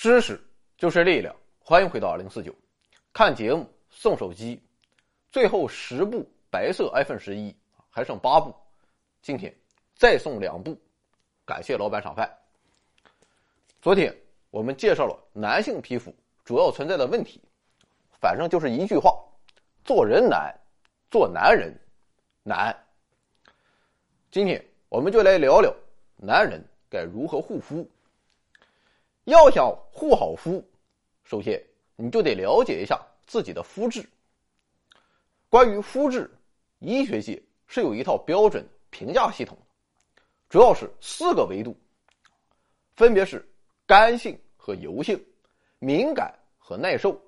知识就是力量，欢迎回到二零四九，看节目送手机，最后十部白色 iPhone 十一还剩八部，今天再送两部，感谢老板赏饭。昨天我们介绍了男性皮肤主要存在的问题，反正就是一句话：做人难，做男人难。今天我们就来聊聊男人该如何护肤。要想护好肤，首先你就得了解一下自己的肤质。关于肤质，医学界是有一套标准评价系统，主要是四个维度，分别是干性和油性、敏感和耐受、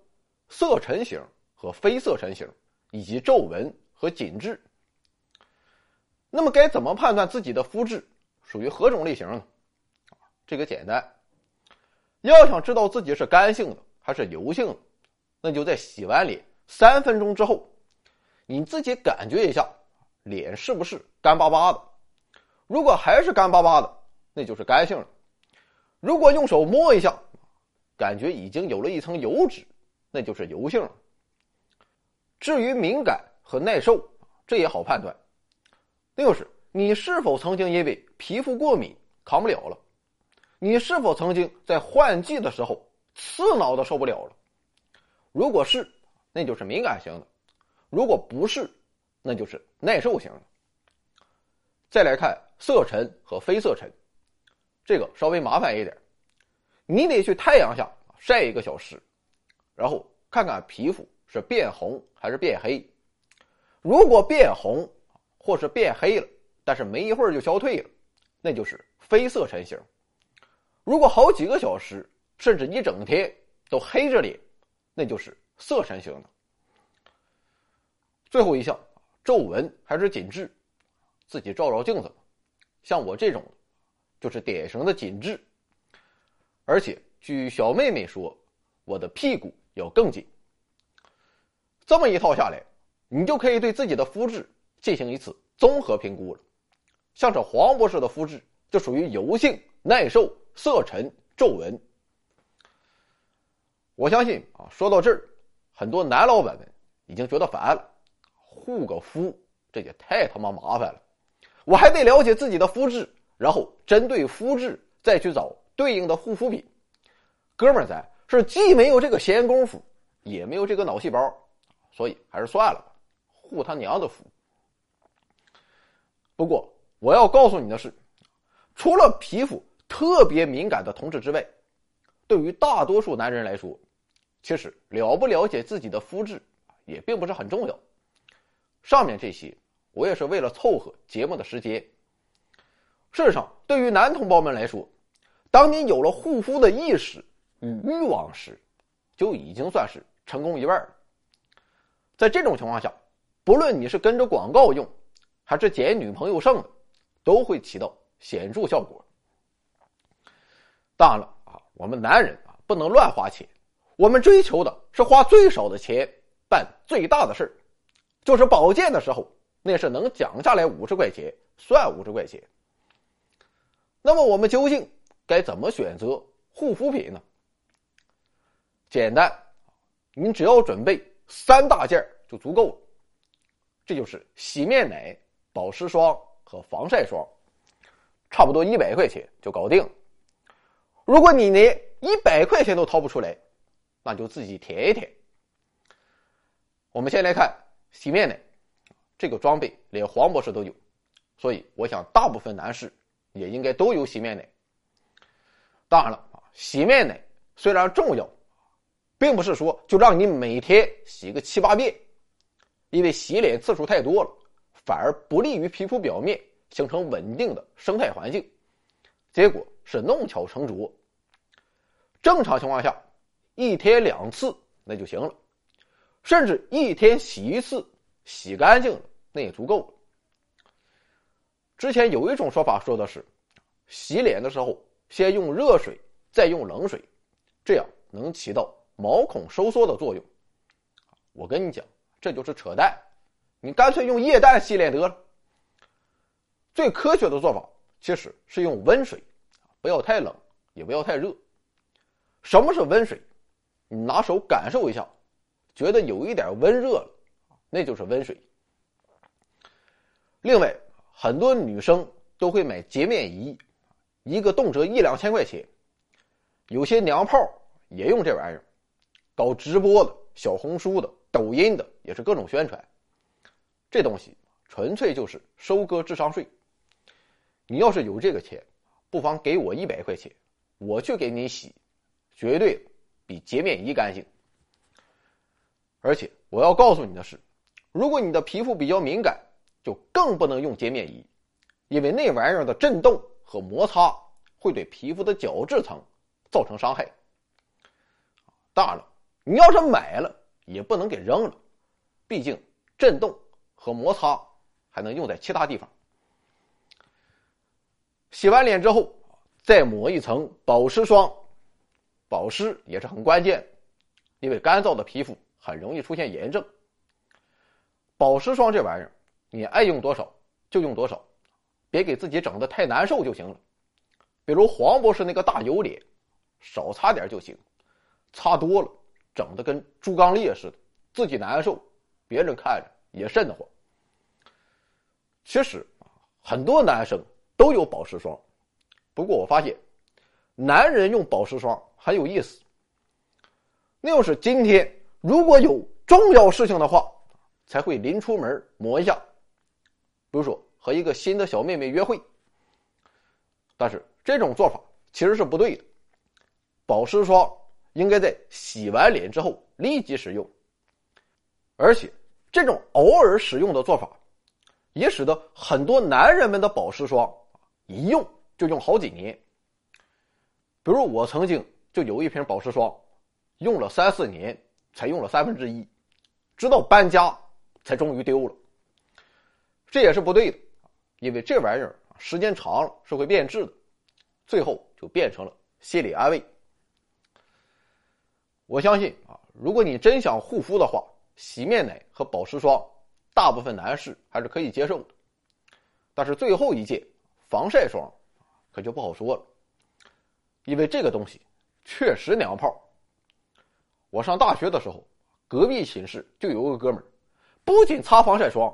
色沉型和非色沉型，以及皱纹和紧致。那么该怎么判断自己的肤质属于何种类型呢？这个简单。要想知道自己是干性的还是油性的，那就在洗完脸三分钟之后，你自己感觉一下，脸是不是干巴巴的？如果还是干巴巴的，那就是干性了。如果用手摸一下，感觉已经有了一层油脂，那就是油性了。至于敏感和耐受，这也好判断，那就是你是否曾经因为皮肤过敏扛不了了。你是否曾经在换季的时候刺挠的受不了了？如果是，那就是敏感型的；如果不是，那就是耐受型的。再来看色沉和非色沉，这个稍微麻烦一点，你得去太阳下晒一个小时，然后看看皮肤是变红还是变黑。如果变红或是变黑了，但是没一会儿就消退了，那就是非色沉型。如果好几个小时，甚至一整天都黑着脸，那就是色沉型的。最后一项，皱纹还是紧致，自己照照镜子吧，像我这种，就是典型的紧致。而且据小妹妹说，我的屁股要更紧。这么一套下来，你就可以对自己的肤质进行一次综合评估了。像这黄博士的肤质就属于油性耐受。色沉皱纹，我相信啊，说到这儿，很多男老板们已经觉得烦了。护个肤，这也太他妈麻烦了！我还得了解自己的肤质，然后针对肤质再去找对应的护肤品。哥们儿，咱是既没有这个闲工夫，也没有这个脑细胞，所以还是算了吧，护他娘的肤。不过我要告诉你的是，除了皮肤。特别敏感的同志之外，对于大多数男人来说，其实了不了解自己的肤质也并不是很重要。上面这些，我也是为了凑合节目的时间。事实上，对于男同胞们来说，当你有了护肤的意识与欲望时，就已经算是成功一半了。在这种情况下，不论你是跟着广告用，还是捡女朋友剩的，都会起到显著效果。当然了啊，我们男人啊不能乱花钱，我们追求的是花最少的钱办最大的事儿，就是保健的时候，那是能讲下来五十块钱算五十块钱。那么我们究竟该怎么选择护肤品呢？简单，你只要准备三大件就足够了，这就是洗面奶、保湿霜和防晒霜，差不多一百块钱就搞定了。如果你连一百块钱都掏不出来，那就自己填一填。我们先来看洗面奶，这个装备连黄博士都有，所以我想大部分男士也应该都有洗面奶。当然了，洗面奶虽然重要，并不是说就让你每天洗个七八遍，因为洗脸次数太多了，反而不利于皮肤表面形成稳定的生态环境。结果是弄巧成拙。正常情况下，一天两次那就行了，甚至一天洗一次，洗干净了那也足够了。之前有一种说法说的是，洗脸的时候先用热水，再用冷水，这样能起到毛孔收缩的作用。我跟你讲，这就是扯淡，你干脆用液氮洗脸得了。最科学的做法。其实是用温水，不要太冷，也不要太热。什么是温水？你拿手感受一下，觉得有一点温热了，那就是温水。另外，很多女生都会买洁面仪，一个动辄一两千块钱。有些娘炮也用这玩意儿，搞直播的、小红书的、抖音的，也是各种宣传。这东西纯粹就是收割智商税。你要是有这个钱，不妨给我一百块钱，我去给你洗，绝对比洁面仪干净。而且我要告诉你的是，如果你的皮肤比较敏感，就更不能用洁面仪，因为那玩意儿的震动和摩擦会对皮肤的角质层造成伤害。当然了，你要是买了，也不能给扔了，毕竟震动和摩擦还能用在其他地方。洗完脸之后，再抹一层保湿霜，保湿也是很关键，因为干燥的皮肤很容易出现炎症。保湿霜这玩意儿。你爱用多少就用多少，别给自己整的太难受就行了。比如黄博士那个大油脸，少擦点就行，擦多了整的跟猪刚鬣似的，自己难受，别人看着也瘆得慌。其实很多男生都有保湿霜，不过我发现，男人用保湿霜很有意思。那要是今天如果有重要事情的话，才会临出门抹一下。比如说和一个新的小妹妹约会，但是这种做法其实是不对的。保湿霜应该在洗完脸之后立即使用，而且这种偶尔使用的做法，也使得很多男人们的保湿霜一用就用好几年。比如我曾经就有一瓶保湿霜，用了三四年才用了三分之一，直到搬家才终于丢了。这也是不对的，因为这玩意儿时间长了是会变质的，最后就变成了心理安慰。我相信啊，如果你真想护肤的话，洗面奶和保湿霜，大部分男士还是可以接受的。但是最后一件防晒霜，可就不好说了，因为这个东西确实娘炮。我上大学的时候，隔壁寝室就有个哥们儿，不仅擦防晒霜。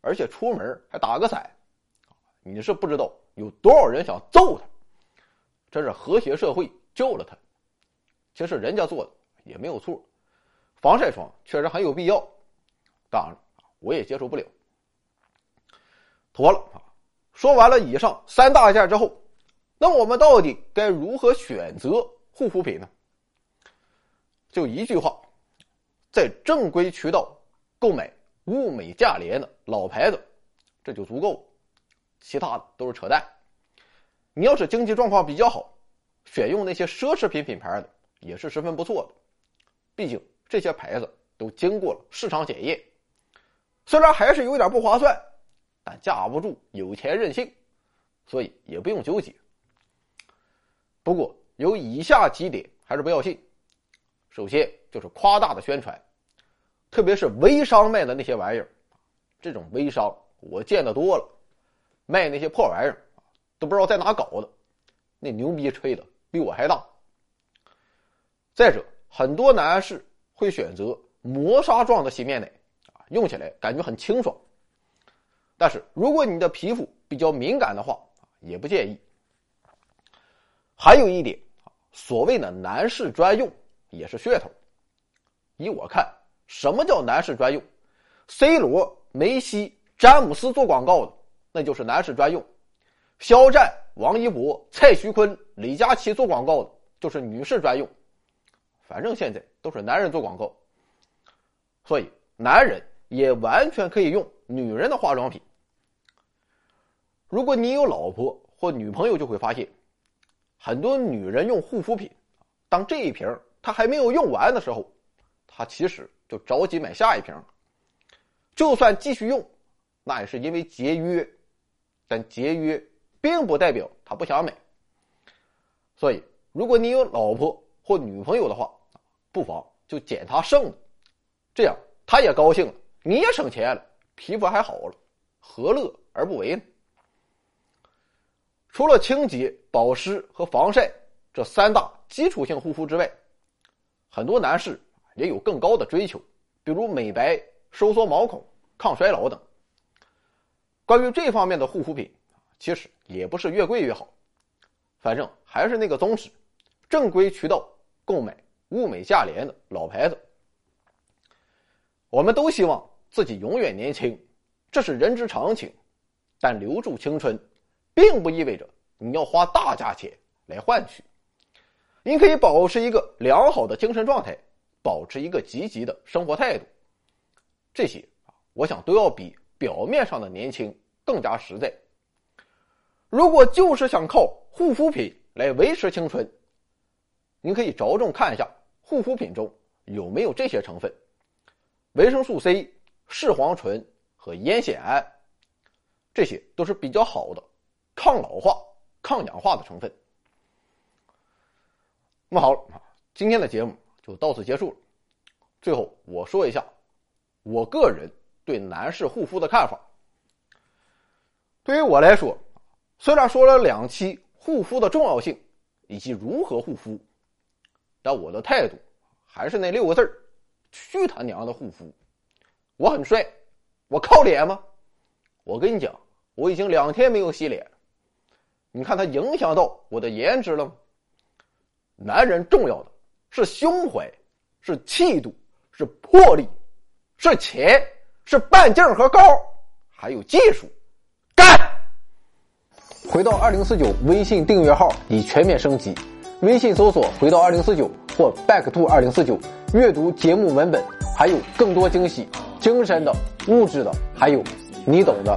而且出门还打个伞，你是不知道有多少人想揍他。这是和谐社会救了他，其实人家做的也没有错，防晒霜确实很有必要。当然，我也接受不了。妥了啊！说完了以上三大件之后，那我们到底该如何选择护肤品呢？就一句话，在正规渠道购买。物美价廉的老牌子，这就足够了，其他的都是扯淡。你要是经济状况比较好，选用那些奢侈品品牌的也是十分不错的。毕竟这些牌子都经过了市场检验，虽然还是有点不划算，但架不住有钱任性，所以也不用纠结。不过有以下几点还是不要信：首先就是夸大的宣传。特别是微商卖的那些玩意儿，这种微商我见得多了，卖那些破玩意儿，都不知道在哪搞的，那牛逼吹的比我还大。再者，很多男士会选择磨砂状的洗面奶，啊，用起来感觉很清爽。但是如果你的皮肤比较敏感的话，也不建议。还有一点，所谓的男士专用也是噱头。依我看。什么叫男士专用？C 罗、梅西、詹姆斯做广告的，那就是男士专用；肖战、王一博、蔡徐坤、李佳琦做广告的，就是女士专用。反正现在都是男人做广告，所以男人也完全可以用女人的化妆品。如果你有老婆或女朋友，就会发现，很多女人用护肤品，当这一瓶她还没有用完的时候，她其实。就着急买下一瓶，就算继续用，那也是因为节约，但节约并不代表他不想买。所以，如果你有老婆或女朋友的话，不妨就捡她剩的，这样她也高兴了，你也省钱了，皮肤还好了，何乐而不为呢？除了清洁、保湿和防晒这三大基础性护肤之外，很多男士也有更高的追求，比如美白、收缩毛孔、抗衰老等。关于这方面的护肤品，其实也不是越贵越好，反正还是那个宗旨：正规渠道购买物美价廉的老牌子。我们都希望自己永远年轻，这是人之常情。但留住青春，并不意味着你要花大价钱来换取。你可以保持一个良好的精神状态，保持一个积极的生活态度。这些啊，我想都要比表面上的年轻更加实在。如果就是想靠护肤品来维持青春，您可以着重看一下护肤品中有没有这些成分：维生素 C、视黄醇和烟酰胺。这些都是比较好的抗老化、抗氧化的成分。那么好了，今天的节目就到此结束了。最后我说一下我个人对男士护肤的看法。对于我来说，虽然说了两期护肤的重要性以及如何护肤，但我的态度还是那六个字儿：去他娘的护肤！我很帅，我靠脸吗？我跟你讲。我已经两天没有洗脸，你看它影响到我的颜值了吗？男人重要的是胸怀，是气度，是魄力，是钱，是半径和高，还有技术。干！回到二零四九微信订阅号已全面升级，微信搜索“回到二零四九”或 “back to 二零四九”，阅读节目文本，还有更多惊喜，精神的、物质的，还有你懂的。